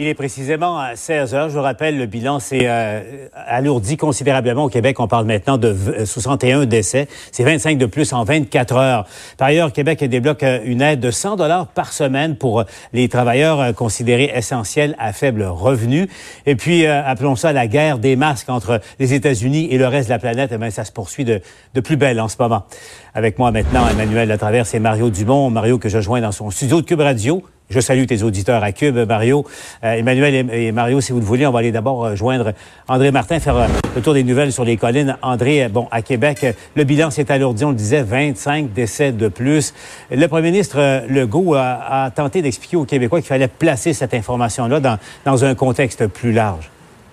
Il est précisément à 16 heures. Je vous rappelle, le bilan s'est euh, alourdi considérablement au Québec. On parle maintenant de 61 décès. C'est 25 de plus en 24 heures. Par ailleurs, Québec débloque euh, une aide de 100 dollars par semaine pour euh, les travailleurs considérés essentiels à faible revenu. Et puis, appelons ça la guerre des masques entre les États-Unis et le reste de la planète. Eh bien, ça se poursuit de, de plus belle en ce moment. Avec moi maintenant, Emmanuel Latraverse et Mario Dumont. Mario que je joins dans son studio de Cube Radio. Je salue tes auditeurs à Cube, Mario. Euh, Emmanuel et, Mario, si vous le voulez, on va aller d'abord euh, joindre André Martin, faire euh, le tour des nouvelles sur les collines. André, bon, à Québec, le bilan s'est alourdi, on le disait, 25 décès de plus. Le premier ministre Legault a, tenté d'expliquer aux Québécois qu'il fallait placer cette information-là dans un contexte plus large.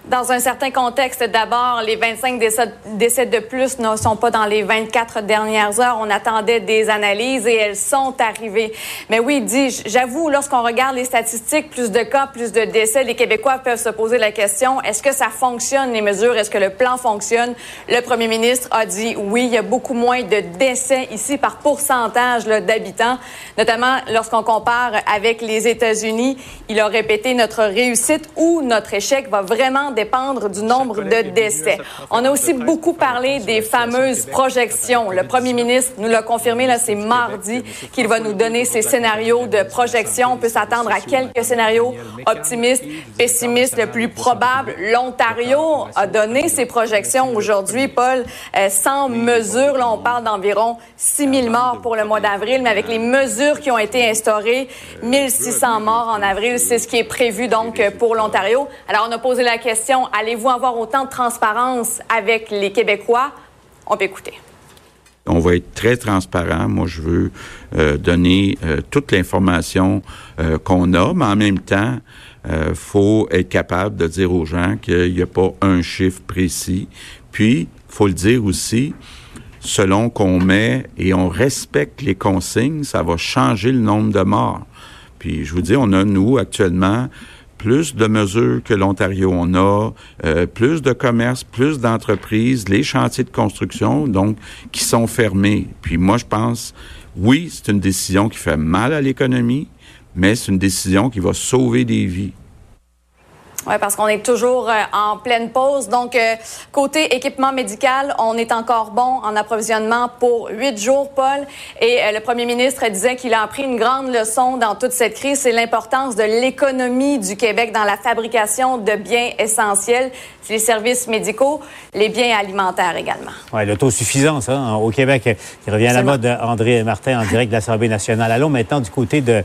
Dans un certain contexte, d'abord, les 25 décès, de plus ne sont pas dans les 24 dernières heures. On attendait des analyses et elles sont arrivées. Mais oui, dit, j'avoue, lorsqu'on regarde les statistiques, plus de cas, plus de décès, les Québécois peuvent se poser la question, est-ce que ça fonctionne, les mesures? Est-ce que le plan fonctionne? Le premier ministre a dit oui, il y a beaucoup moins de décès ici par pourcentage d'habitants, notamment lorsqu'on compare avec les États-Unis. Il a répété notre réussite ou notre échec va vraiment dépendre du nombre de décès. On a aussi beaucoup parlé des fameuses projections. Le premier ministre nous l'a confirmé, là, c'est mardi qu'il va nous donner ses scénarios de projection. On peut s'attendre à quelques scénarios optimistes, pessimistes, le plus probable. L'Ontario a donné ses projections aujourd'hui, Paul, euh, sans mesure. Là, on parle d'environ 6 000 morts pour le mois d'avril, mais avec les mesures qui ont été instaurées, 1600 morts en avril, c'est ce qui est prévu donc pour l'Ontario. Alors, on a posé la question allez-vous avoir autant de transparence avec les Québécois? On peut écouter. On va être très transparent. Moi, je veux euh, donner euh, toute l'information euh, qu'on a, mais en même temps, il faut être capable de dire aux gens qu'il n'y a pas un chiffre précis. Puis, faut le dire aussi, selon qu'on met et on respecte les consignes, ça va changer le nombre de morts. Puis, je vous dis, on a, nous, actuellement, plus de mesures que l'Ontario on a, euh, plus de commerces, plus d'entreprises, les chantiers de construction, donc, qui sont fermés. Puis moi, je pense, oui, c'est une décision qui fait mal à l'économie, mais c'est une décision qui va sauver des vies. Oui, parce qu'on est toujours euh, en pleine pause. Donc, euh, côté équipement médical, on est encore bon en approvisionnement pour huit jours, Paul. Et euh, le premier ministre disait qu'il a appris une grande leçon dans toute cette crise, c'est l'importance de l'économie du Québec dans la fabrication de biens essentiels, les services médicaux, les biens alimentaires également. Oui, l'autosuffisance hein, au Québec qui revient à la mode. André Martin en direct de l'Assemblée nationale. Allons maintenant du côté de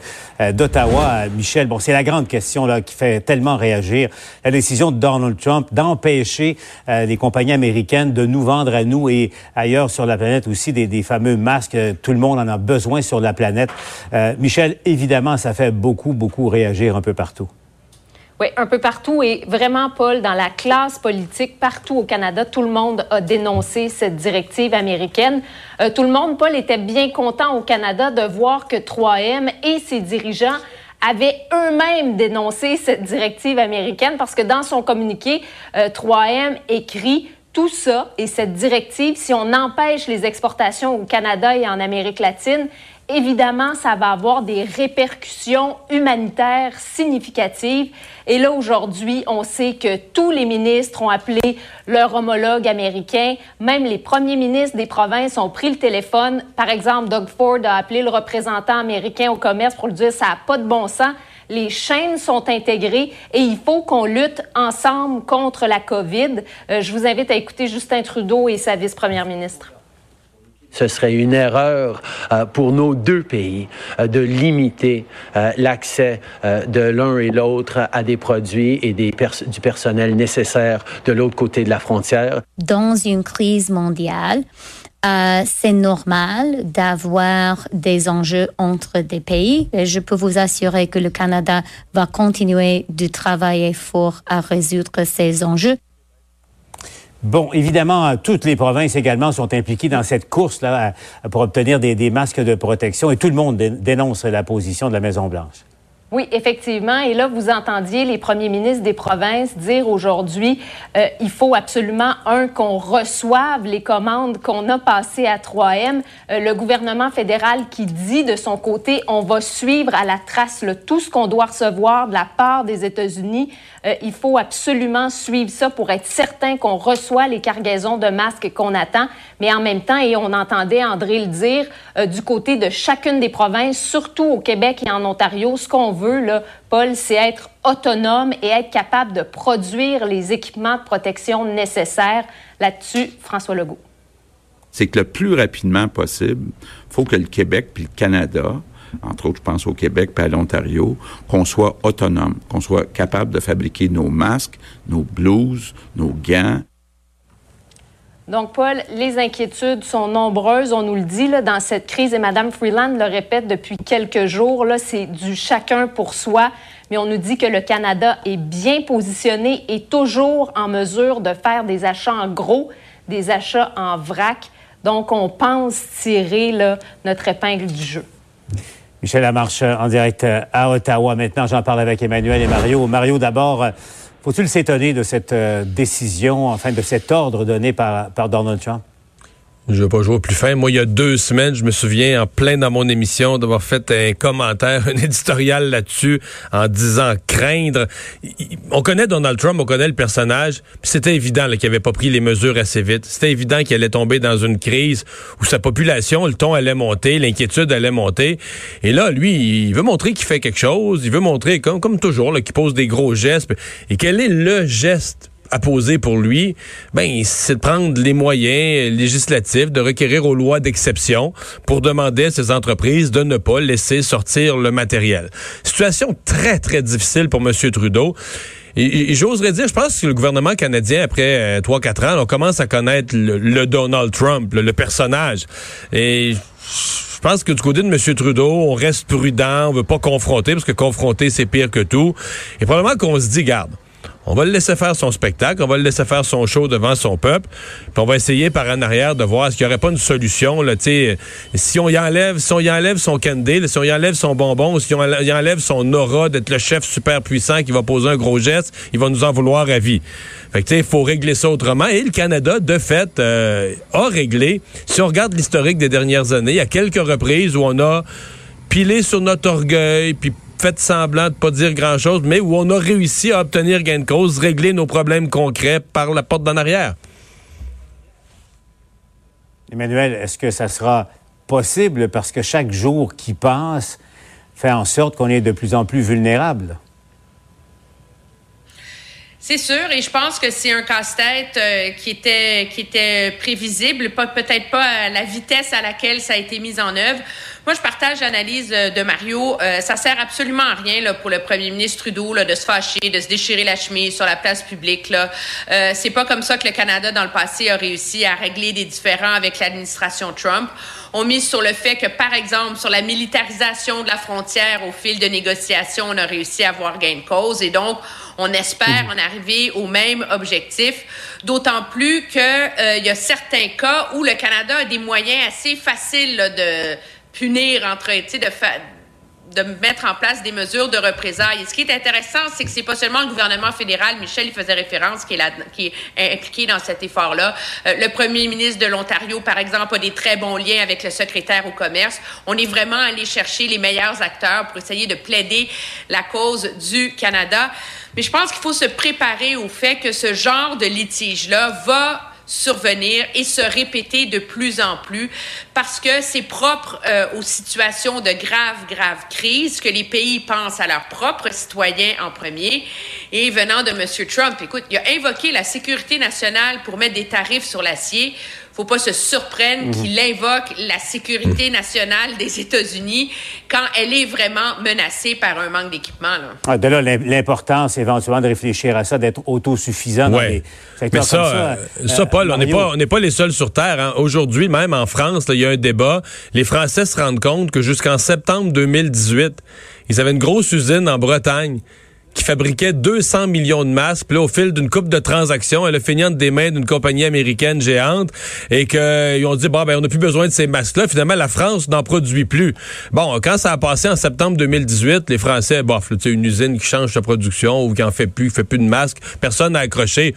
d'Ottawa, Michel. Bon, c'est la grande question là qui fait tellement réagir la décision de Donald Trump d'empêcher euh, les compagnies américaines de nous vendre à nous et ailleurs sur la planète aussi des, fameux masques. Tout le monde en a besoin sur la planète. Euh, Michel, évidemment, ça fait beaucoup, beaucoup réagir un peu partout. Oui, un peu partout et vraiment, Paul, dans la classe politique, partout au Canada, tout le monde a dénoncé cette directive américaine. Euh, tout le monde, Paul, était bien content au Canada de voir que 3M et ses dirigeants avaient eux-mêmes dénoncé cette directive américaine parce que dans son communiqué, 3M euh, écrit tout ça et cette directive, si on empêche les exportations au Canada et en Amérique latine, évidemment, ça va avoir des répercussions humanitaires significatives. Et là, aujourd'hui, on sait que tous les ministres ont appelé leur homologue américain. Même les premiers ministres des provinces ont pris le téléphone. Par exemple, Doug Ford a appelé le représentant américain au commerce pour lui dire ça n'a pas de bon sens. Les chaînes sont intégrées et il faut qu'on lutte ensemble contre la COVID. Euh, je vous invite à écouter Justin Trudeau et sa vice-première ministre. Ce serait une erreur euh, pour nos deux pays euh, de limiter euh, l'accès de l'un et l'autre à des produits et du personnel nécessaire de l'autre côté de la frontière. Dans une crise mondiale, c'est normal d'avoir des enjeux entre des pays. Et je peux vous assurer que le Canada va continuer de travailler fort à résoudre ces enjeux. Bon, évidemment, toutes les provinces également sont impliquées dans cette course-là pour obtenir des, masques de protection et tout le monde dénonce la position de la Maison-Blanche. Oui, effectivement. Et là, vous entendiez les premiers ministres des provinces dire aujourd'hui, euh, il faut absolument, un, qu'on reçoive les commandes qu'on a passées à 3M. Euh, le gouvernement fédéral qui dit de son côté, on va suivre à la trace tout ce qu'on doit recevoir de la part des États-Unis. Euh, il faut absolument suivre ça pour être certain qu'on reçoit les cargaisons de masques qu'on attend. Mais en même temps, et on entendait André le dire, du côté de chacune des provinces, surtout au Québec et en Ontario, ce qu'on Paul, c'est être autonome et être capable de produire les équipements de protection nécessaires. Là-dessus, François Legault. C'est que le plus rapidement possible, il faut que le Québec puis le Canada, entre autres, je pense au Québec puis à l'Ontario, qu'on soit autonome, qu'on soit capable de fabriquer nos masques, nos blouses, nos gants, donc, Paul, les inquiétudes sont nombreuses, on nous le dit, dans cette crise, et Mme Freeland le répète depuis quelques jours, là, c'est du chacun pour soi, mais on nous dit que le Canada est bien positionné et toujours en mesure de faire des achats en gros, des achats en vrac. Donc, on pense tirer notre épingle du jeu. Michel Lamarche en direct à Ottawa. Maintenant, j'en parle avec Emmanuel et Mario. Mario, d'abord, faut-il s'étonner de cette euh, décision, enfin de cet ordre donné par, par Donald Trump? Je vais pas jouer plus fin. Moi, il y a deux semaines, je me souviens en plein dans mon émission d'avoir fait un commentaire, un éditorial là-dessus en disant craindre. On connaît Donald Trump, on connaît le personnage. C'était évident qu'il n'avait pas pris les mesures assez vite. C'était évident qu'il allait tomber dans une crise où sa population, le ton allait monter, l'inquiétude allait monter. Et là, lui, il veut montrer qu'il fait quelque chose. Il veut montrer, comme, comme toujours, qu'il pose des gros gestes. Et quel est le geste à poser pour lui, ben, c'est de prendre les moyens législatifs, de requérir aux lois d'exception pour demander à ces entreprises de ne pas laisser sortir le matériel. Situation très, très difficile pour M. Trudeau. Et, j'oserais dire, je pense que le gouvernement canadien, après euh, trois, 4 ans, on commence à connaître le, Donald Trump, le, le, personnage. Et je pense que du côté de M. Trudeau, on reste prudent, on veut pas confronter, parce que confronter, c'est pire que tout. Et probablement qu'on se dit, garde, on va le laisser faire son spectacle, on va le laisser faire son show devant son peuple, puis on va essayer par en arrière de voir s'il n'y aurait pas une solution. Là, si on y enlève, si on y enlève son candy, si on y enlève son bonbon, si on y enlève son aura d'être le chef super puissant qui va poser un gros geste, il va nous en vouloir à vie. Fait que il faut régler ça autrement. Et le Canada, de fait, euh, a réglé. Si on regarde l'historique des dernières années, il y a quelques reprises où on a pilé sur notre orgueil, puis fait semblant de pas dire grand-chose, mais où on a réussi à obtenir gain de cause, régler nos problèmes concrets par la porte d'en arrière. Emmanuel, est-ce que ça sera possible? Parce que chaque jour qui passe fait en sorte qu'on est de plus en plus vulnérable? C'est sûr, et je pense que c'est un casse-tête euh, qui était qui était prévisible, peut-être pas à la vitesse à laquelle ça a été mis en œuvre. Moi, je partage l'analyse euh, de Mario. Euh, ça sert absolument à rien là, pour le premier ministre Trudeau là, de se fâcher, de se déchirer la chemise sur la place publique. Là. Euh, c'est pas comme ça que le Canada, dans le passé, a réussi à régler des différends avec l'administration Trump. On mise sur le fait que, par exemple, sur la militarisation de la frontière au fil de négociations, on a réussi à avoir gain de cause. Et donc, on espère en arriver au même objectif, d'autant plus qu'il euh, y a certains cas où le Canada a des moyens assez faciles de punir entre, tu sais, de de mettre en place des mesures de représailles. Et ce qui est intéressant, c'est que c'est pas seulement le gouvernement fédéral, Michel y faisait référence, qui est, qui est impliqué dans cet effort-là. Euh, le premier ministre de l'Ontario, par exemple, a des très bons liens avec le secrétaire au commerce. On est vraiment allé chercher les meilleurs acteurs pour essayer de plaider la cause du Canada. Mais je pense qu'il faut se préparer au fait que ce genre de litige-là va survenir et se répéter de plus en plus parce que c'est propre euh, aux situations de graves, graves crises que les pays pensent à leurs propres citoyens en premier. Et venant de M. Trump, écoute, il a invoqué la sécurité nationale pour mettre des tarifs sur l'acier faut pas se surprendre mhm. qu'il invoque la sécurité nationale des États-Unis quand elle est vraiment menacée par un manque d'équipement. Ah, de là, l'importance éventuellement de réfléchir à ça, d'être autosuffisant dans les secteurs Mais ça, comme ça. Euh, ça, Paul, on n'est pas, on pas les seuls sur Terre. Hein. Aujourd'hui, même en France, il y a un débat. Les Français se rendent compte que jusqu'en septembre 2018, ils avaient une grosse usine en Bretagne qui fabriquait 200 millions de masques. Puis là, au fil d'une coupe de transactions, elle a fini entre des mains d'une compagnie américaine géante et qu'ils ont dit, bon, ben, on n'a plus besoin de ces masques-là. Finalement, la France n'en produit plus. Bon, quand ça a passé en septembre 2018, les Français, bof, sais une usine qui change sa production ou qui en fait plus, fait plus de masques, personne n'a accroché.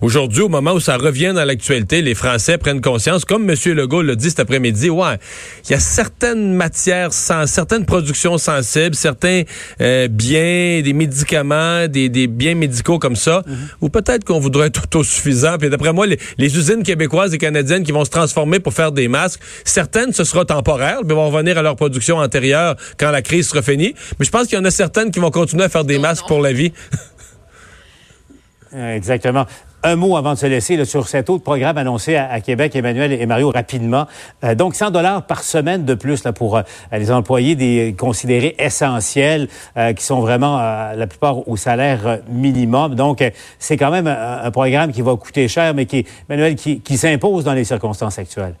Aujourd'hui, au moment où ça revient dans l'actualité, les Français prennent conscience, comme M. Legault l'a dit cet après-midi, ouais, il y a certaines matières, certaines productions sensibles, certains euh, biens, des médicaments, des, biens médicaux comme ça, mhm. ou peut-être qu'on voudrait être autosuffisant. Puis d'après moi, les, usines québécoises et canadiennes qui vont se transformer pour faire des masques, certaines, ce sera temporaire, mais vont revenir à leur production antérieure quand la crise sera finie. Mais je pense qu'il y en a certaines qui vont continuer à faire des masques pour la vie. Exactement. Un mot avant de se laisser sur cet autre programme annoncé à, Québec, Emmanuel et Mario, rapidement. Euh, donc, 100 dollars par semaine de plus là, pour euh, les employés des considérés essentiels, euh, qui sont vraiment la plupart au salaire minimum. Donc, c'est quand même un, programme qui va coûter cher, mais qui, Emmanuel, qui s'impose dans les circonstances actuelles.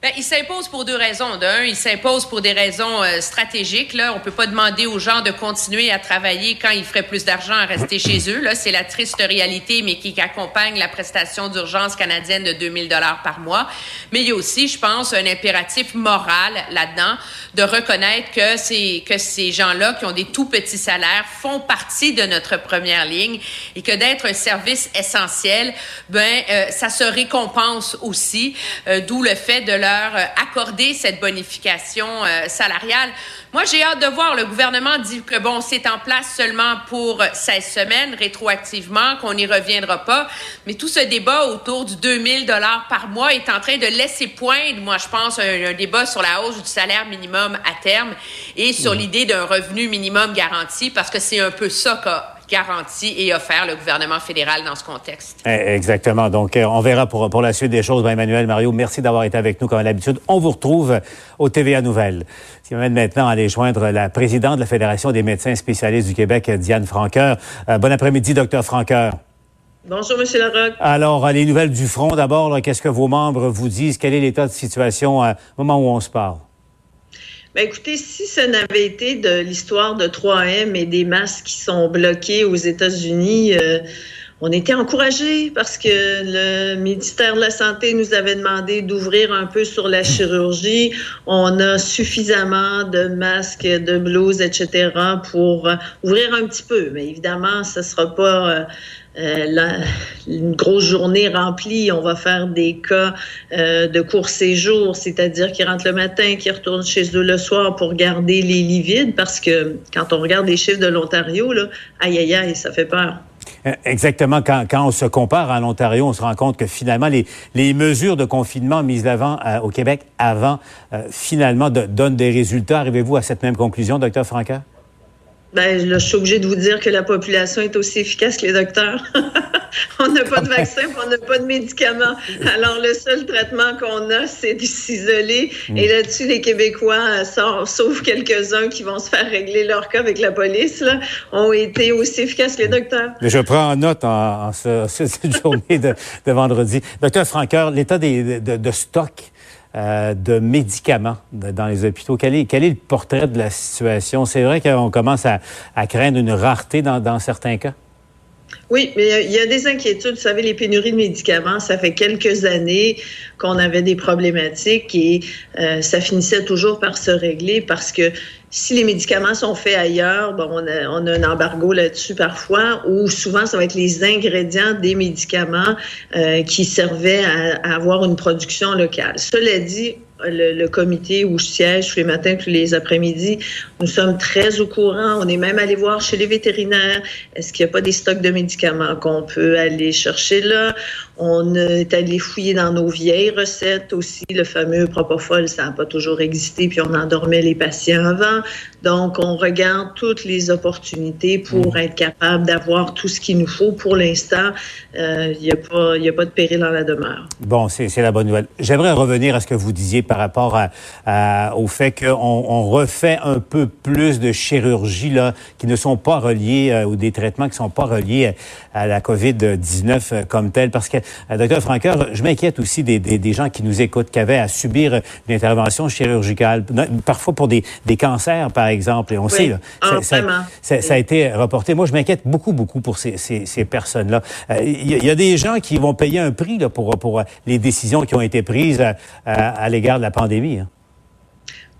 Ben, il s'impose pour deux raisons. D'un, il s'impose pour des raisons euh, stratégiques. Là, on peut pas demander aux gens de continuer à travailler quand ils feraient plus d'argent à rester chez eux. Là, c'est la triste réalité, mais qui accompagne la prestation d'urgence canadienne de 2000 dollars par mois. Mais il y a aussi, je pense, un impératif moral là-dedans de reconnaître que c'est que ces gens-là qui ont des tout petits salaires font partie de notre première ligne et que d'être un service essentiel, ben euh, ça se récompense aussi. Euh, d'où le fait de leur euh, accorder cette bonification euh, salariale. Moi, j'ai hâte de voir. Le gouvernement dit que bon, c'est en place seulement pour 16 semaines, rétroactivement, qu'on n'y reviendra pas. Mais tout ce débat autour du 2000 dollars par mois est en train de laisser poindre, moi, je pense, un, débat sur la hausse du salaire minimum à terme et sur mmh. l'idée d'un revenu minimum garanti, parce que c'est un peu ça qu'a garanti et offert le gouvernement fédéral dans ce contexte. Eh, exactement. Donc, euh, on verra pour, pour la suite des choses. Ben, Emmanuel, Mario, merci d'avoir été avec nous comme d'habitude. On vous retrouve au TVA Nouvelles. Ce qui m'amène maintenant à aller joindre la présidente de la Fédération des médecins spécialistes du Québec, Diane Franqueur. Euh, bon après-midi, docteur Franqueur. Bonjour, M. Larocque. Alors, les nouvelles du front, d'abord, qu'est-ce que vos membres vous disent? Quel est l'état de situation euh, au moment où on se parle? Ben écoutez, si ça n'avait été de l'histoire de 3M et des masques qui sont bloqués aux États-Unis, euh, on était encouragés parce que le ministère de la Santé nous avait demandé d'ouvrir un peu sur la chirurgie. On a suffisamment de masques, de blouses, etc. pour ouvrir un petit peu. Mais évidemment, ce ne sera pas euh, euh, une grosse journée remplie. On va faire des cas euh, de court séjour, c'est-à-dire qu'ils rentrent le matin, qu'ils retournent chez eux le soir pour garder les lits vides parce que quand on regarde les chiffres de l'Ontario, aïe, aïe, aïe, ça fait peur. Euh, exactement. Quand, on se compare à l'Ontario, on se rend compte que finalement, les, mesures de confinement mises avant au Québec avant, finalement, donnent des résultats. Arrivez-vous à cette même conclusion, docteur Franca? Ben, je suis obligée de vous dire que la population est aussi efficace que les docteurs. on n'a pas de vaccin, on n'a pas de médicaments. Alors, le seul traitement qu'on a, c'est de s'isoler. Mm. Et là-dessus, les Québécois, sauf quelques-uns qui vont se faire régler leur cas avec la police, là, ont été aussi efficaces que les docteurs. je prends en note en, cette journée de, vendredi. Docteur Franqueur, l'état de, de stock euh, de médicaments dans les hôpitaux. Quel est, le portrait de la situation? C'est vrai qu'on commence à, craindre une rareté dans, certains cas? Oui, mais il y a des inquiétudes. Vous savez, les pénuries de médicaments, ça fait quelques années qu'on avait des problématiques et euh, ça finissait toujours par se régler parce que si les médicaments sont faits ailleurs, bon, on, a, a un embargo là-dessus parfois, ou souvent ça va être les ingrédients des médicaments euh, qui servaient à, avoir une production locale. Cela dit, le, le, comité où je siège tous les matins, tous les après-midi, nous sommes très au courant. On est même allé voir chez les vétérinaires. Est-ce qu'il n'y a pas des stocks de médicaments qu'on peut aller chercher là? On est allé fouiller dans nos vieilles recettes aussi. Le fameux Propofol, ça n'a pas toujours existé, puis on endormait les patients avant. Donc, on regarde toutes les opportunités pour mm. être capable d'avoir tout ce qu'il nous faut. Pour l'instant, il euh, n'y a, pas, a pas de péril dans la demeure. Bon, c'est la bonne nouvelle. J'aimerais revenir à ce que vous disiez par rapport à, au fait qu'on on refait un peu plus de chirurgies là, qui ne sont pas reliées ou des traitements qui sont pas reliés à la COVID-19 comme tel. Parce que, docteur Franqueur, je m'inquiète aussi des, des, des, gens qui nous écoutent, qui avaient à subir une intervention chirurgicale, parfois pour des, des cancers, par exemple. Et on sait, là, ah, ça, ça, ça, a été reporté. Moi, je m'inquiète beaucoup, beaucoup pour ces, ces, ces personnes-là. Il y, y, a des gens qui vont payer un prix là, pour, pour les décisions qui ont été prises à, à, à l'égard la pandémie. Hein.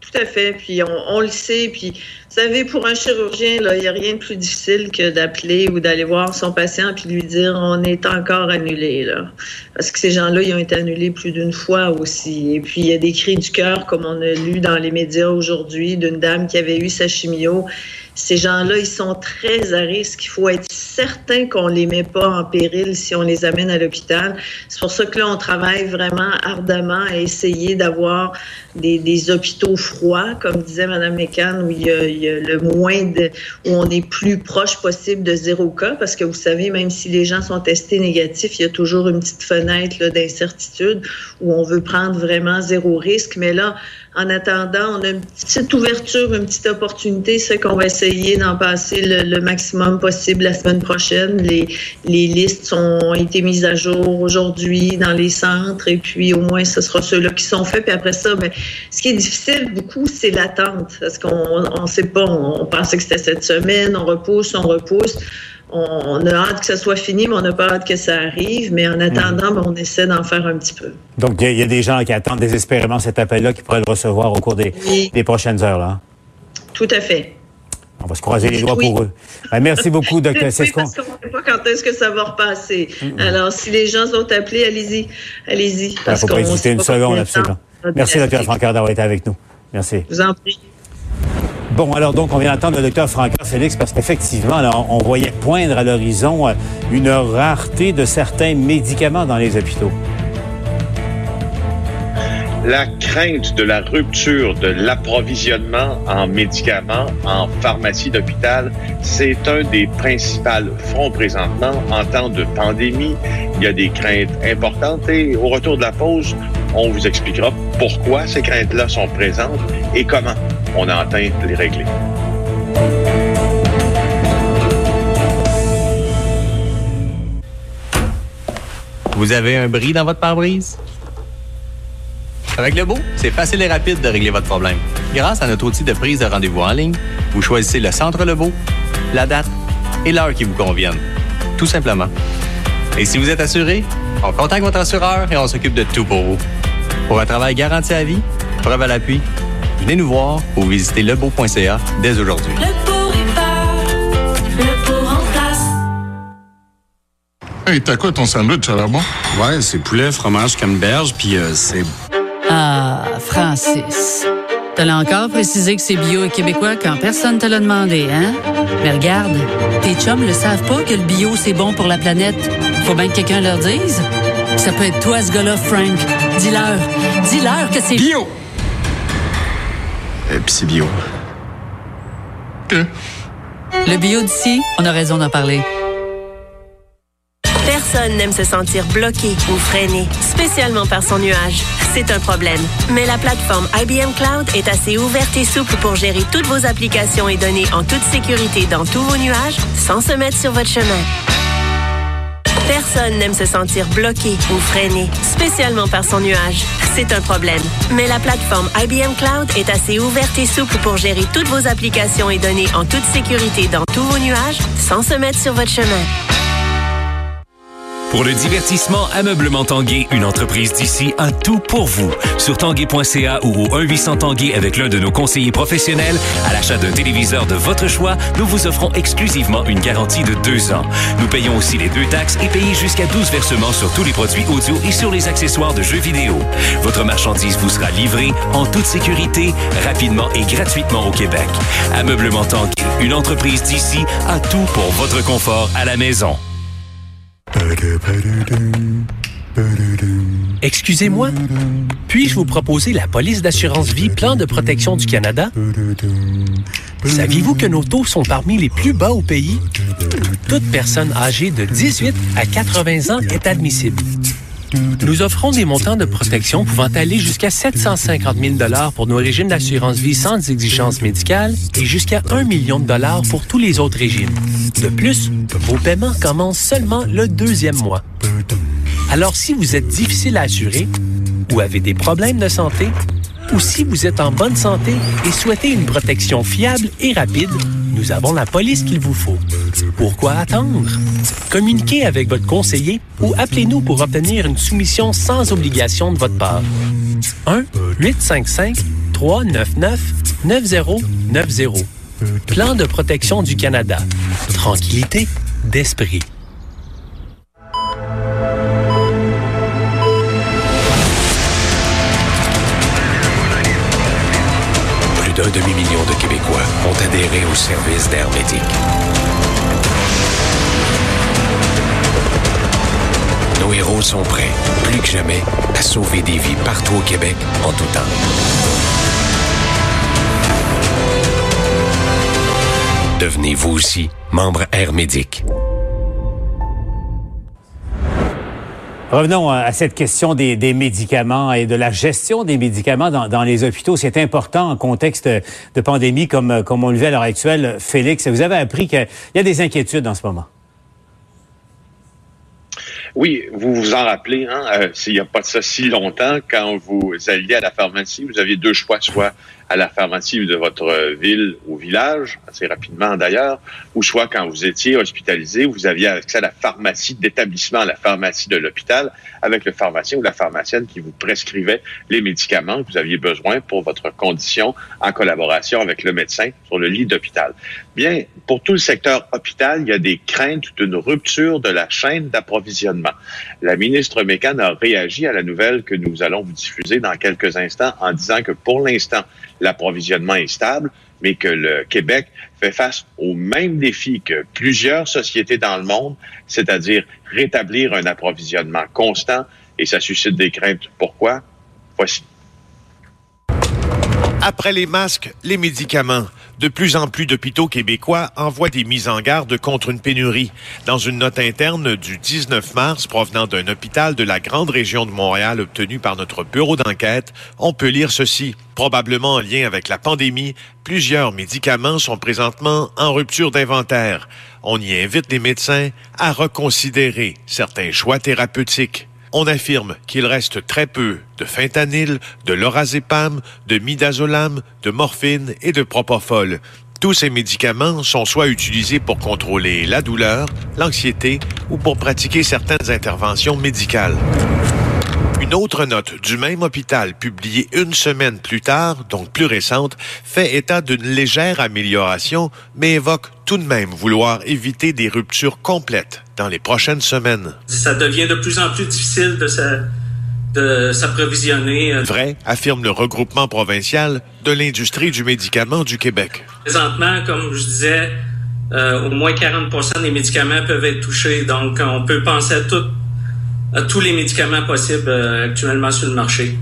Tout à fait. Puis on, on, le sait. Puis, vous savez, pour un chirurgien, il n'y a rien de plus difficile que d'appeler ou d'aller voir son patient puis lui dire on est encore annulé. Là. Parce que ces gens-là, ils ont été annulés plus d'une fois aussi. Et puis, il y a des cris du cœur, comme on a lu dans les médias aujourd'hui, d'une dame qui avait eu sa chimio ces gens-là, ils sont très à risque. Il faut être certain qu'on les met pas en péril si on les amène à l'hôpital. C'est pour ça que là, on travaille vraiment ardemment à essayer d'avoir des, hôpitaux froids, comme disait Mme McCann, où il y, a, le moins de, où on est plus proche possible de zéro cas, parce que vous savez, même si les gens sont testés négatifs, il y a toujours une petite fenêtre d'incertitude où on veut prendre vraiment zéro risque. Mais là, en attendant, on a une petite ouverture, une petite opportunité, c'est qu'on va essayer d'en passer le, maximum possible la semaine prochaine. Les, les listes ont été mises à jour aujourd'hui dans les centres et puis au moins ce sera ceux-là qui sont faits. Puis après ça, ben, ce qui est difficile beaucoup, c'est l'attente parce qu'on ne sait pas. On, on pensait que c'était cette semaine, on repousse, on repousse on a hâte que ça soit fini, mais on n'a pas hâte que ça arrive. Mais en attendant, ben, on essaie d'en faire un petit peu. Donc, il y, y, a des gens qui attendent désespérément cet appel-là, qui pourraient le recevoir au cours des, oui. des prochaines heures. Là. Tout à fait. On va se croiser les doigts oui. pour eux. Ben, merci beaucoup, Dr. oui, parce qu'on ne sait pas quand est-ce que ça va repasser. Alors, si les gens sont appelés, allez-y. Allez-y. Il ne faut pas hésiter une seconde, absolument. Merci, Dr. Francard, d'avoir été avec nous. Merci. Je vous en prie. Bon, alors donc, on vient d'entendre le docteur Franca Félix parce qu'effectivement, on voyait poindre à l'horizon une rareté de certains médicaments dans les hôpitaux. La crainte de la rupture de l'approvisionnement en médicaments en pharmacie d'hôpital, c'est un des principaux fronts présentement en temps de pandémie. Il y a des craintes importantes et au retour de la pause, on vous expliquera pourquoi ces craintes-là sont présentes et comment on entend les régler. Vous avez un bris dans votre pare-brise? Avec le beau, c'est facile et rapide de régler votre problème. Grâce à notre outil de prise de rendez-vous en ligne, vous choisissez le centre Lebeau, la date et l'heure qui vous conviennent. Tout simplement. Et si vous êtes assuré, on contacte votre assureur et on s'occupe de tout pour vous. Pour un travail garanti à vie, preuve à l'appui, venez nous voir ou visitez lebeau.ca dès aujourd'hui. Le beau répare, le beau remplace. Hey, t'as quoi ton sandwich à la bon? Ouais, c'est poulet, fromage, camberge, puis euh, c'est... Ah, Francis. T'as encore précisé que c'est bio et québécois quand personne te l'a demandé, hein? Mais regarde, tes chums le savent pas que le bio, c'est bon pour la planète. Faut bien que quelqu'un leur dise. Ça peut être toi, ce gars-là, Frank. Dis-leur. Dis-leur que c'est... Bio! Et puis c'est bio. Que? Le bio d'ici, on a raison d'en parler. Personne n'aime se sentir bloqué ou freiné, spécialement par son nuage. C'est un problème. Mais la plateforme IBM Cloud est assez ouverte et souple pour gérer toutes vos applications et données en toute sécurité dans tous vos nuages sans se mettre sur votre chemin. Personne n'aime se sentir bloqué ou freiné, spécialement par son nuage. C'est un problème. Mais la plateforme IBM Cloud est assez ouverte et souple pour gérer toutes vos applications et données en toute sécurité dans tous vos nuages sans se mettre sur votre chemin. Pour le divertissement, Ameublement Tanguay, une entreprise d'ici, a tout pour vous. Sur tanguay.ca ou au 1-800 Tanguay avec l'un de nos conseillers professionnels, à l'achat d'un téléviseur de votre choix, nous vous offrons exclusivement une garantie de deux ans. Nous payons aussi les deux taxes et payez jusqu'à 12 versements sur tous les produits audio et sur les accessoires de jeux vidéo. Votre marchandise vous sera livrée en toute sécurité, rapidement et gratuitement au Québec. Ameublement Tanguay, une entreprise d'ici, a tout pour votre confort à la maison. Excusez-moi, puis-je vous proposer la police d'assurance vie Plan de protection du Canada? Saviez-vous que nos taux sont parmi les plus bas au pays? Toute personne âgée de 18 à 80 ans est admissible. Nous offrons des montants de protection pouvant aller jusqu'à 750 000 pour nos régimes d'assurance vie sans exigence médicale et jusqu'à 1 million de dollars pour tous les autres régimes. De plus, vos paiements commencent seulement le deuxième mois. Alors si vous êtes difficile à assurer ou avez des problèmes de santé, ou si vous êtes en bonne santé et souhaitez une protection fiable et rapide, nous avons la police qu'il vous faut. Pourquoi attendre? Communiquez avec votre conseiller ou appelez-nous pour obtenir une soumission sans obligation de votre part. 1-855-399-9090. Plan de protection du Canada. Tranquillité d'esprit. Demi-million de Québécois ont adhéré au service d'Air Médic. Nos héros sont prêts, plus que jamais, à sauver des vies partout au Québec en tout temps. Devenez vous aussi membre Air Revenons à cette question des, médicaments et de la gestion des médicaments dans, les hôpitaux. C'est important en contexte de pandémie comme, comme on le vit à l'heure actuelle. Félix, vous avez appris qu'il y a des inquiétudes en ce moment. Oui, vous vous en rappelez, hein, euh, il n'y a pas de ça si longtemps, quand vous alliez à la pharmacie, vous aviez deux choix, soit à la pharmacie de votre ville ou village, assez rapidement d'ailleurs, ou soit quand vous étiez hospitalisé, vous aviez accès à la pharmacie d'établissement, la pharmacie de l'hôpital, avec le pharmacien ou la pharmacienne qui vous prescrivait les médicaments que vous aviez besoin pour votre condition en collaboration avec le médecin sur le lit d'hôpital. Bien, pour tout le secteur hôpital, il y a des craintes d'une rupture de la chaîne d'approvisionnement. La ministre Mécan a réagi à la nouvelle que nous allons vous diffuser dans quelques instants en disant que pour l'instant, l'approvisionnement est stable, mais que le Québec fait face aux mêmes défis que plusieurs sociétés dans le monde, c'est-à-dire rétablir un approvisionnement constant, et ça suscite des craintes. Pourquoi? Voici. Après les masques, les médicaments. De plus en plus d'hôpitaux québécois envoient des mises en garde contre une pénurie. Dans une note interne du 19 mars provenant d'un hôpital de la grande région de Montréal obtenue par notre bureau d'enquête, on peut lire ceci. Probablement en lien avec la pandémie, plusieurs médicaments sont présentement en rupture d'inventaire. On y invite les médecins à reconsidérer certains choix thérapeutiques. On affirme qu'il reste très peu de fentanyl, de lorazépam, de midazolam, de morphine et de propofol. Tous ces médicaments sont soit utilisés pour contrôler la douleur, l'anxiété ou pour pratiquer certaines interventions médicales. Une autre note du même hôpital, publiée une semaine plus tard, donc plus récente, fait état d'une légère amélioration, mais évoque tout de même vouloir éviter des ruptures complètes dans les prochaines semaines. Ça devient de plus en plus difficile de se de s'approvisionner. Vrai, affirme le regroupement provincial de l'industrie du médicament du Québec. Présentement, comme je disais, euh, au moins 40% des médicaments peuvent être touchés. Donc, on peut penser à, tout, à tous les médicaments possibles euh, actuellement sur le marché.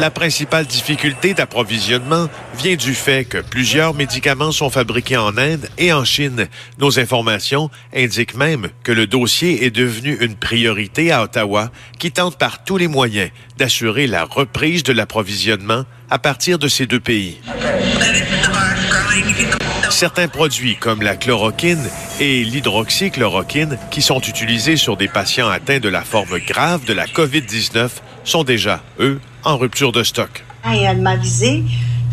La principale difficulté d'approvisionnement vient du fait que plusieurs médicaments sont fabriqués en Inde et en Chine. Nos informations indiquent même que le dossier est devenu une priorité à Ottawa, qui tente par tous les moyens d'assurer la reprise de l'approvisionnement à partir de ces deux pays. Certains produits comme la chloroquine et l'hydroxychloroquine, qui sont utilisés sur des patients atteints de la forme grave de la COVID-19, sont déjà, eux, en rupture de stock. Et elle m'a avisé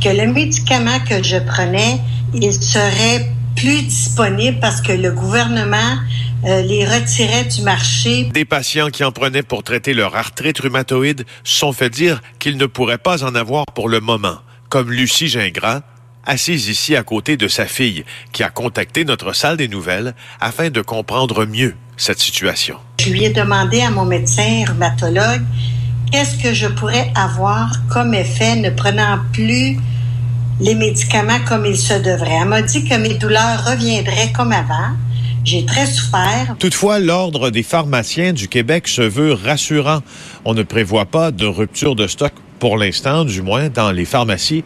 que le médicament que je prenais, il serait plus disponible parce que le gouvernement euh, les retirait du marché. Des patients qui en prenaient pour traiter leur arthrite rhumatoïde sont fait dire qu'ils ne pourraient pas en avoir pour le moment, comme Lucie Gingras, assise ici à côté de sa fille, qui a contacté notre salle des nouvelles afin de comprendre mieux cette situation. Je lui ai demandé à mon médecin rhumatologue qu'est-ce que je pourrais avoir comme effet ne prenant plus les médicaments comme il se devrait. Elle m'a dit que mes douleurs reviendraient comme avant. J'ai très souffert. Toutefois, l'Ordre des pharmaciens du Québec se veut rassurant. On ne prévoit pas de rupture de stock pour l'instant, du moins dans les pharmacies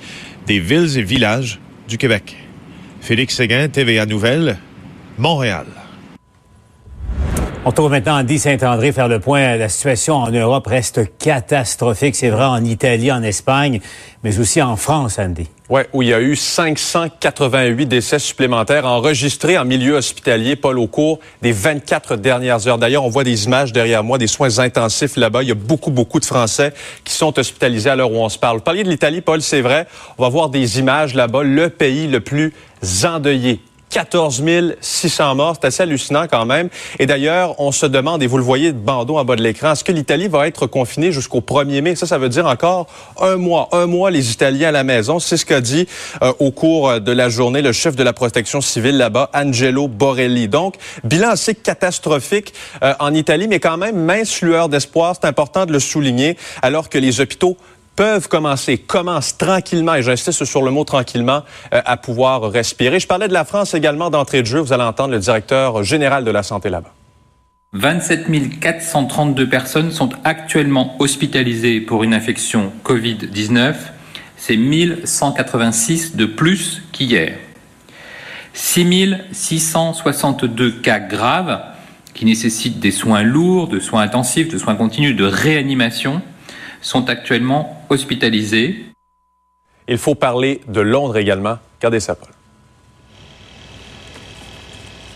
des villes et villages du Québec. Félix Séguin, TVA Nouvelle, Montréal. On trouve maintenant Andy Saint-André faire le point. La situation en Europe reste catastrophique. C'est vrai en Italie, en Espagne, mais aussi en France, Andy. Oui, où il y a eu 588 décès supplémentaires enregistrés en milieu hospitalier, Paul, au cours des 24 dernières heures. D'ailleurs, on voit des images derrière moi, des soins intensifs là-bas. Il y a beaucoup, beaucoup de Français qui sont hospitalisés à l'heure où on se parle. Vous de l'Italie, Paul, c'est vrai. On va voir des images là-bas, le pays le plus endeuillé 14 600 morts. C'est assez hallucinant quand même. Et d'ailleurs, on se demande, et vous le voyez de bandeau en bas de l'écran, est-ce que l'Italie va être confinée jusqu'au 1er mai? Ça, ça veut dire encore un mois. Un mois, les Italiens à la maison. C'est ce qu'a dit euh, au cours de la journée le chef de la protection civile là-bas, Angelo Borelli. Donc, bilan assez catastrophique euh, en Italie, mais quand même mince lueur d'espoir. C'est important de le souligner, alors que les hôpitaux peuvent commencer, commencent tranquillement, et j'insiste sur le mot tranquillement, euh, à pouvoir respirer. Je parlais de la France également d'entrée de jeu. Vous allez entendre le directeur général de la santé là-bas. 27 432 personnes sont actuellement hospitalisées pour une infection COVID-19. C'est 1186 de plus qu'hier. 6 662 cas graves qui nécessitent des soins lourds, de soins intensifs, de soins continus, de réanimation sont actuellement hospitalisés. Il faut parler de Londres également. Regardez ça, Paul.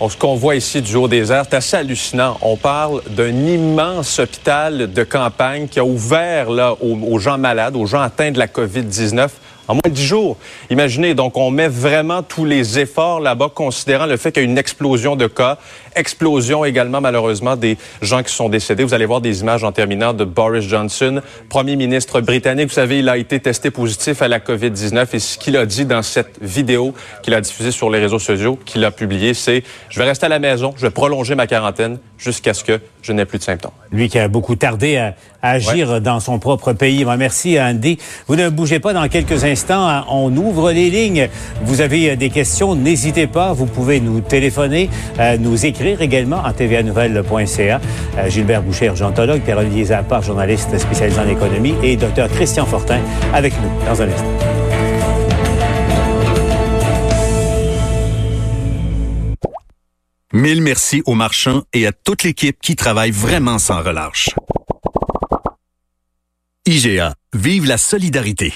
ce qu'on voit ici du haut des airs, c'est assez hallucinant. On parle d'un immense hôpital de campagne qui a ouvert aux gens malades, aux gens atteints de la COVID-19 en moins de 10 jours. Imaginez, donc on met vraiment tous les efforts là-bas, considérant le fait qu'il y a une explosion de cas, explosion également malheureusement des gens qui sont décédés. Vous allez voir des images en terminant de Boris Johnson, premier ministre britannique. Vous savez, il a été testé positif à la COVID-19 et ce qu'il a dit dans cette vidéo qu'il a diffusée sur les réseaux sociaux, qu'il a publiée, c'est « Je vais rester à la maison, je vais prolonger ma quarantaine jusqu'à ce que je n'ai plus de symptômes. » Lui qui a beaucoup tardé à, agir dans son propre pays. Merci, Andy. Vous ne bougez pas dans quelques instants. On ouvre les lignes. Vous avez des questions, n'hésitez pas. Vous pouvez nous téléphoner, euh, nous écrire également en tvanouvelle.ca. Euh, Gilbert Boucher, urgentologue, Pierre-Olivier journaliste spécialisé en économie, et Dr Christian Fortin avec nous dans un instant. Mille merci aux marchands et à toute l'équipe qui travaille vraiment sans relâche. IGA, vive la solidarité.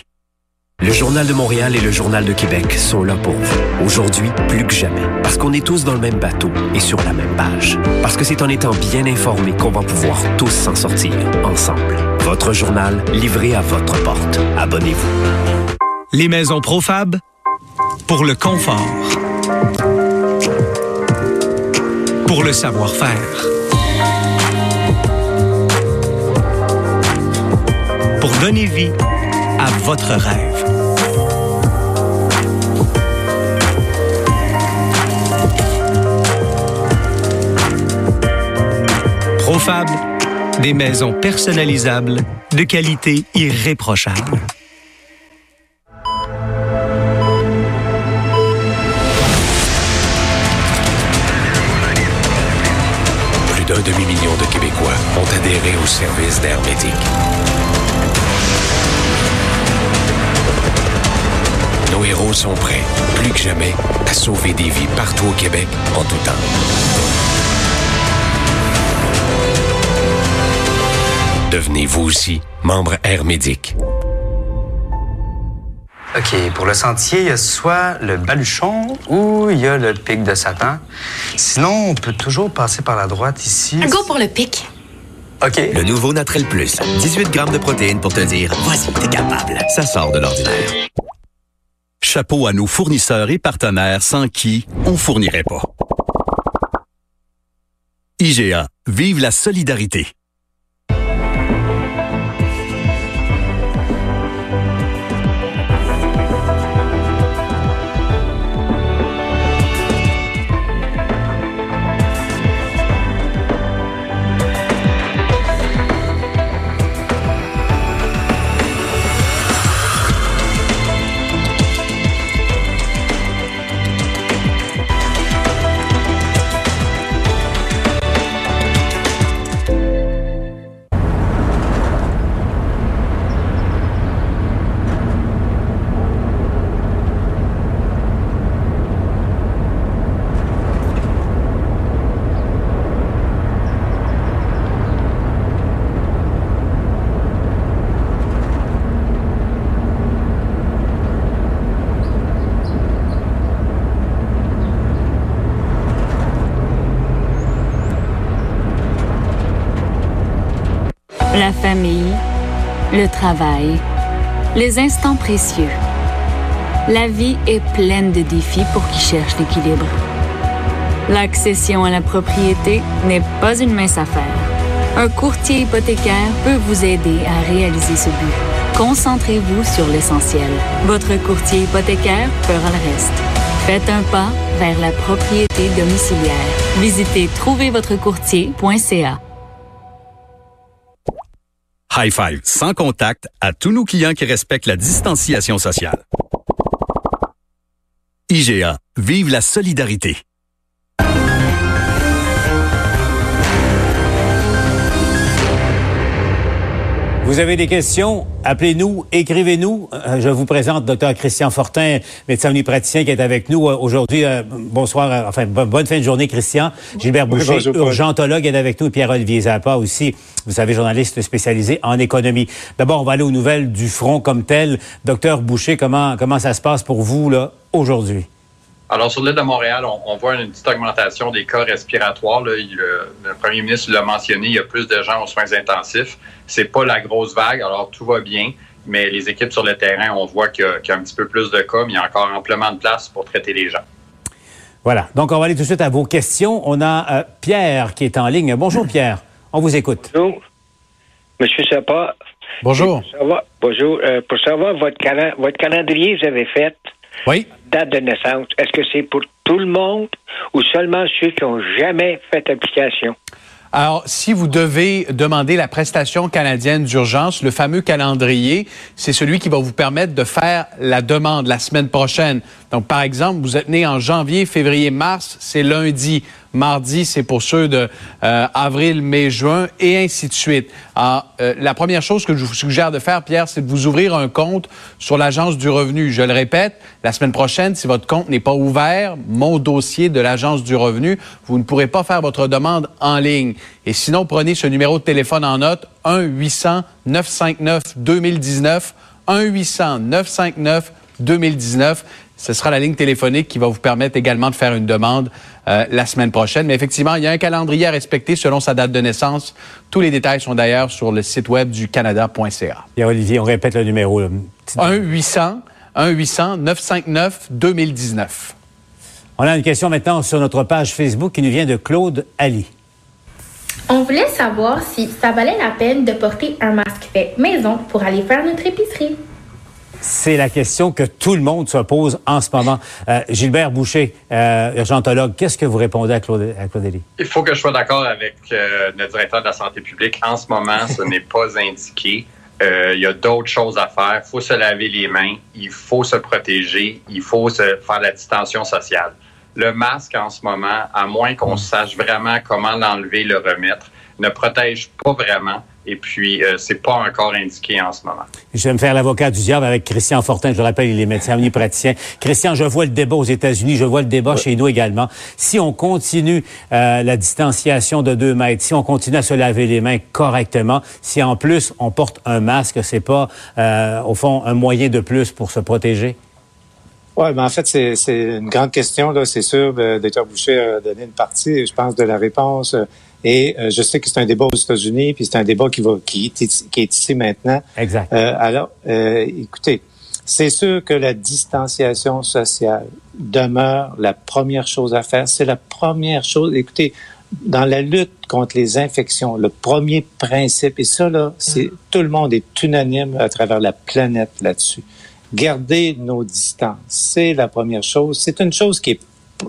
Le Journal de Montréal et le Journal de Québec sont là pour vous. Aujourd'hui, plus que jamais. Parce qu'on est tous dans le même bateau et sur la même page. Parce que c'est en étant bien informés qu'on va pouvoir tous s'en sortir ensemble. Votre journal, livré à votre porte. Abonnez-vous. Les maisons Profab, pour le confort. Pour le savoir-faire. Pour donner vie à votre rêve. Des maisons personnalisables de qualité irréprochable. Plus d'un demi-million de Québécois ont adhéré au service d'Hermétique. Nos héros sont prêts, plus que jamais, à sauver des vies partout au Québec en tout temps. Devenez vous aussi membre Air Médic. OK, pour le sentier, il y a soit le baluchon ou il y a le pic de Satan. Sinon, on peut toujours passer par la droite ici. Go pour le pic. OK. Le nouveau Natrel Plus. 18 grammes de protéines pour te dire « Vas-y, t'es capable ». Ça sort de l'ordinaire. Chapeau à nos fournisseurs et partenaires sans qui on fournirait pas. IGA, vive la solidarité. La famille, le travail, les instants précieux. La vie est pleine de défis pour qui cherche l'équilibre. L'accession à la propriété n'est pas une mince affaire. Un courtier hypothécaire peut vous aider à réaliser ce but. Concentrez-vous sur l'essentiel. Votre courtier hypothécaire fera le reste. Faites un pas vers la propriété domiciliaire. Visitez trouvervotrecourtier.ca. High five sans contact à tous nos clients qui respectent la distanciation sociale. IGA, vive la solidarité. Vous avez des questions? Appelez-nous, écrivez-nous. Euh, Je vous présente Dr Christian Fortin, médecin omnipraticien qui est avec nous euh, aujourd'hui. Euh, bonsoir, enfin, bo- bonne fin de journée, Christian. Gilbert Oui, Boucher, bonjour, urgentologue, est avec nous. Pierre-Olivier Zappa aussi, vous savez, journaliste spécialisé en économie. D'abord, on va aller aux nouvelles du front comme tel. Docteur Boucher, comment, comment ça se passe pour vous, là, aujourd'hui? Alors, sur l'île de Montréal, on, on voit une petite augmentation des cas respiratoires. là. Il, euh, le premier ministre l'a mentionné, il y a plus de gens aux soins intensifs. C'est pas la grosse vague, alors tout va bien. Mais les équipes sur le terrain, on voit qu'il y, a- qu'il y a un petit peu plus de cas, mais il y a encore amplement de place pour traiter les gens. Voilà. Donc, on va aller tout de suite à vos questions. On a euh, Pierre qui est en ligne. Bonjour, Pierre. On vous écoute. Bonjour. Monsieur Sapa. Bonjour. Pour savoir, bonjour. Euh, pour savoir votre, calen- votre calendrier vous avez fait. Oui. Date de naissance. Est-ce que c'est pour tout le monde ou seulement ceux qui n'ont jamais fait application? Alors, si vous devez demander la prestation canadienne d'urgence, le fameux calendrier, c'est celui qui va vous permettre de faire la demande la semaine prochaine. Donc, par exemple, vous êtes né en janvier, février, mars, c'est lundi. Mardi, c'est pour ceux de euh, avril, mai, juin, et ainsi de suite. Alors, euh, la première chose que je vous suggère de faire, Pierre, c'est de vous ouvrir un compte sur l'Agence du revenu. Je le répète, la semaine prochaine, si votre compte n'est pas ouvert, mon dossier de l'Agence du revenu, vous ne pourrez pas faire votre demande en ligne. Et sinon, prenez ce numéro de téléphone en note, 1-800-959-2019, 1-800-959-2019. Ce sera la ligne téléphonique qui va vous permettre également de faire une demande euh, la semaine prochaine. Mais effectivement, il y a un calendrier à respecter selon sa date de naissance. Tous les détails sont d'ailleurs sur le site web du canada.ca. Pierre-Olivier, on répète le numéro. là. 1-800, 1-800-959-2019. On a une question maintenant sur notre page Facebook qui nous vient de Claude Ali. On voulait savoir si ça valait la peine de porter un masque fait maison pour aller faire notre épicerie. C'est la question que tout le monde se pose en ce moment. Euh, Gilbert Boucher, euh, urgentologue, qu'est-ce que vous répondez à Claude, à Claude? Il faut que je sois d'accord avec euh, le directeur de la santé publique. En ce moment, ce n'est pas indiqué. Euh, Il y a d'autres choses à faire. Il faut se laver les mains. Il faut se protéger. Il faut faire la distanciation sociale. Le masque, en ce moment, à moins qu'on sache vraiment comment l'enlever, le remettre, ne protège pas vraiment. Et puis, euh, c'est pas encore indiqué en ce moment. Je vais me faire l'avocat du diable avec Christian Fortin. Je le rappelle, il est médecin omnipraticien. Christian, je vois le débat aux États-Unis, je vois le débat chez nous également. Si on continue euh, la distanciation de deux mètres, si on continue à se laver les mains correctement, si en plus on porte un masque, c'est pas euh, au fond un moyen de plus pour se protéger? Oui, mais en fait, c'est c'est une grande question, là, c'est sûr. Le docteur Boucher a donné une partie, je pense, de la réponse. Et euh, je sais que c'est un débat aux États-Unis, puis c'est un débat qui va qui est, ici- qui est ici maintenant. Exact. Euh, alors, euh, écoutez, c'est sûr que la distanciation sociale demeure la première chose à faire. C'est la première chose. Écoutez, dans la lutte contre les infections, le premier principe, et ça, là, c'est tout le monde est unanime à travers la planète là-dessus. Garder nos distances, c'est la première chose. C'est une chose qui est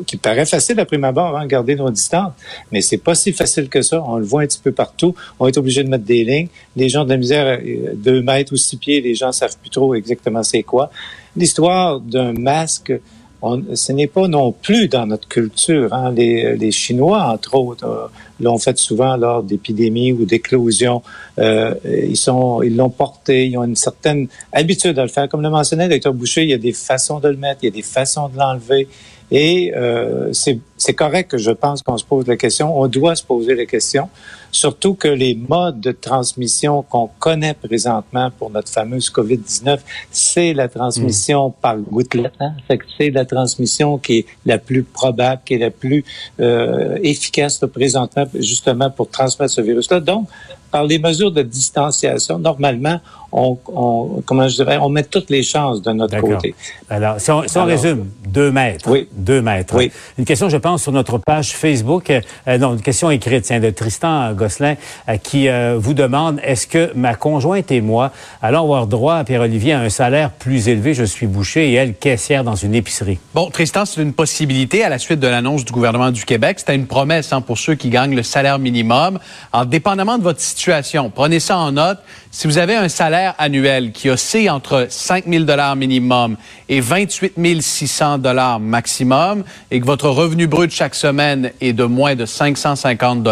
qui paraît facile à prime abord, hein, garder nos distances, mais c'est pas si facile que ça. On le voit un petit peu partout. On est obligé de mettre des lignes. Les gens de la misère, euh, deux mètres ou six pieds, les gens savent plus trop exactement c'est quoi. L'histoire d'un masque, on, ce n'est pas non plus dans notre culture. Hein. Les, les Chinois, entre autres, euh, l'ont fait souvent lors d'épidémies ou d'éclosions. Euh, ils sont, ils l'ont porté. Ils ont une certaine habitude à le faire. Comme le mentionnait le docteur Boucher, il y a des façons de le mettre, il y a des façons de l'enlever. Et euh, c'est c'est correct que je pense qu'on se pose la question. On doit se poser la question, surtout que les modes de transmission qu'on connaît présentement pour notre fameuse COVID-19, c'est la transmission par gouttelette. Hein? C'est la transmission qui est la plus probable, qui est la plus euh, efficace présentement, justement pour transmettre ce virus-là. Donc, par les mesures de distanciation, normalement, on, on, comment je dirais, on met toutes les chances de notre côté. Alors, si on, si on résume, deux mètres. Oui. Deux mètres. Oui. Une question, je pense, sur notre page Facebook. Euh, non, une question écrite, tiens, de Tristan Gosselin, euh, qui euh, vous demande est-ce que ma conjointe et moi allons avoir droit, à Pierre-Olivier, à un salaire plus élevé? Je suis boucher et elle caissière dans une épicerie. Bon, Tristan, c'est une possibilité à la suite de l'annonce du gouvernement du Québec. C'était une promesse hein, pour ceux qui gagnent le salaire minimum. Alors, dépendamment de votre situation, prenez ça en note. Si vous avez un salaire annuel qui oscille entre 5 000 minimum et 28 600 maximum et que votre revenu brut chaque semaine est de moins de 550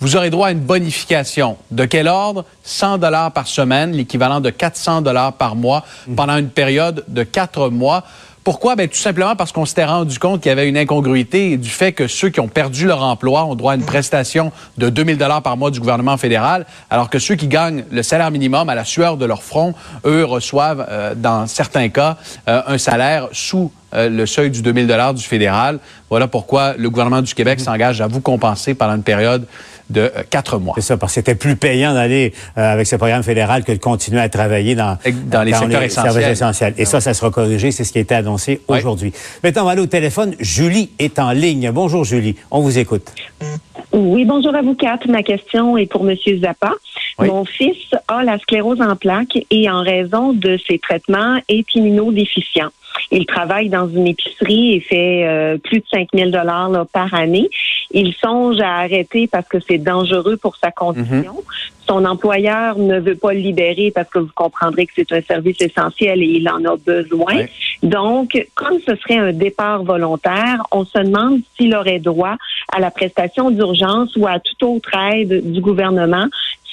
vous aurez droit à une bonification. De quel ordre? 100 par semaine, l'équivalent de 400 par mois pendant une période de quatre mois. Pourquoi? Ben, tout simplement parce qu'on s'était rendu compte qu'il y avait une incongruité du fait que ceux qui ont perdu leur emploi ont droit à une prestation de 2000 dollars par mois du gouvernement fédéral, alors que ceux qui gagnent le salaire minimum à la sueur de leur front, eux reçoivent, euh, dans certains cas, euh, un salaire sous euh, le seuil du 2000 dollars du fédéral. Voilà pourquoi le gouvernement du Québec s'engage à vous compenser pendant une période de euh, quatre mois. C'est ça, parce que c'était plus payant d'aller euh, avec ce programme fédéral que de continuer à travailler dans, dans les secteurs essentiels. services essentiels. Et ça, ça sera corrigé, c'est ce qui a été annoncé aujourd'hui. Maintenant, on va aller au téléphone. Julie est en ligne. Bonjour Julie, on vous écoute. Oui, bonjour à vous quatre. Ma question est pour Monsieur Zappa. Mon fils a la sclérose en plaques et en raison de ses traitements est immunodéficient. Il travaille dans une épicerie et fait euh, plus de 5 000 dollars par année. Il songe à arrêter parce que c'est dangereux pour sa condition. Mhm. Son employeur ne veut pas le libérer parce que vous comprendrez que c'est un service essentiel et il en a besoin. Donc, comme ce serait un départ volontaire, on se demande s'il aurait droit à la prestation d'urgence ou à toute autre aide du gouvernement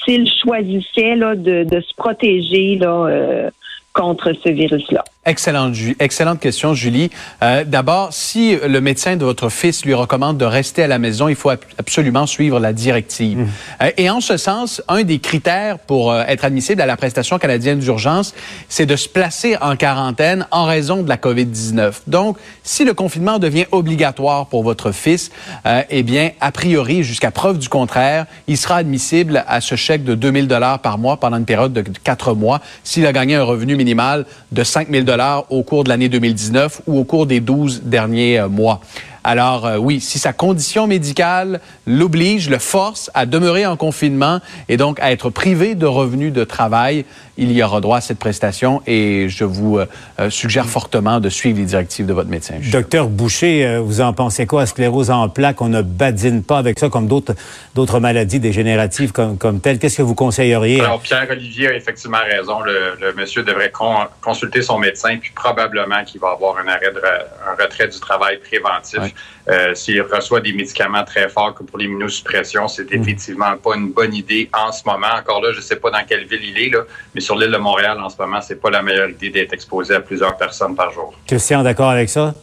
s'il choisissait là, de, de se protéger là, euh, contre ce virus-là. Excellente, question, Julie. Euh, D'abord, si le médecin de votre fils lui recommande de rester à la maison, il faut ab- absolument suivre la directive. Euh, et en ce sens, un des critères pour euh, être admissible à la prestation canadienne d'urgence, c'est de se placer en quarantaine en raison de la COVID-19. Donc, si le confinement devient obligatoire pour votre fils, euh, eh bien, a priori, jusqu'à preuve du contraire, il sera admissible à ce chèque de 2000 dollars par mois pendant une période de quatre mois s'il a gagné un revenu minimal de 5000 dollars au cours de l'année 2019 ou au cours des 12 derniers euh, mois. Alors euh, oui, si sa condition médicale l'oblige, le force à demeurer en confinement et donc à être privé de revenus de travail, il y aura droit à cette prestation et je vous euh, euh, suggère fortement de suivre les directives de votre médecin. Docteur Boucher, euh, vous en pensez quoi? Sclérose en plaques, on ne badine pas avec ça comme d'autres d'autres maladies dégénératives comme, comme telles. Qu'est-ce que vous conseilleriez? Alors, Pierre-Olivier a effectivement raison. Le, le monsieur devrait con- consulter son médecin, puis probablement qu'il va avoir un arrêt de un retrait du travail préventif. Euh, S'il reçoit des médicaments très forts comme pour l'immunosuppression, c'est effectivement pas une bonne idée en ce moment. Encore là, je sais pas dans quelle ville il est, là, mais sur l'île de Montréal, en ce moment, c'est pas la meilleure idée d'être exposé à plusieurs personnes par jour. Christian, d'accord avec ça?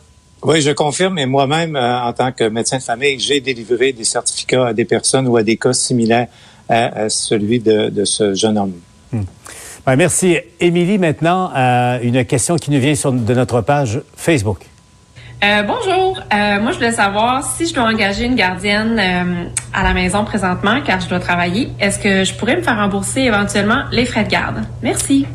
Oui, je confirme. Et moi-même, euh, en tant que médecin de famille, j'ai délivré des certificats à des personnes ou à des cas similaires à, à celui de, de ce jeune homme. Ben, merci. Émilie, maintenant, euh, une question qui nous vient sur, de notre page Facebook. Euh, bonjour. Euh, moi, je voulais savoir si je dois engager une gardienne euh, à la maison présentement, car je dois travailler. Est-ce que je pourrais me faire rembourser éventuellement les frais de garde? Merci.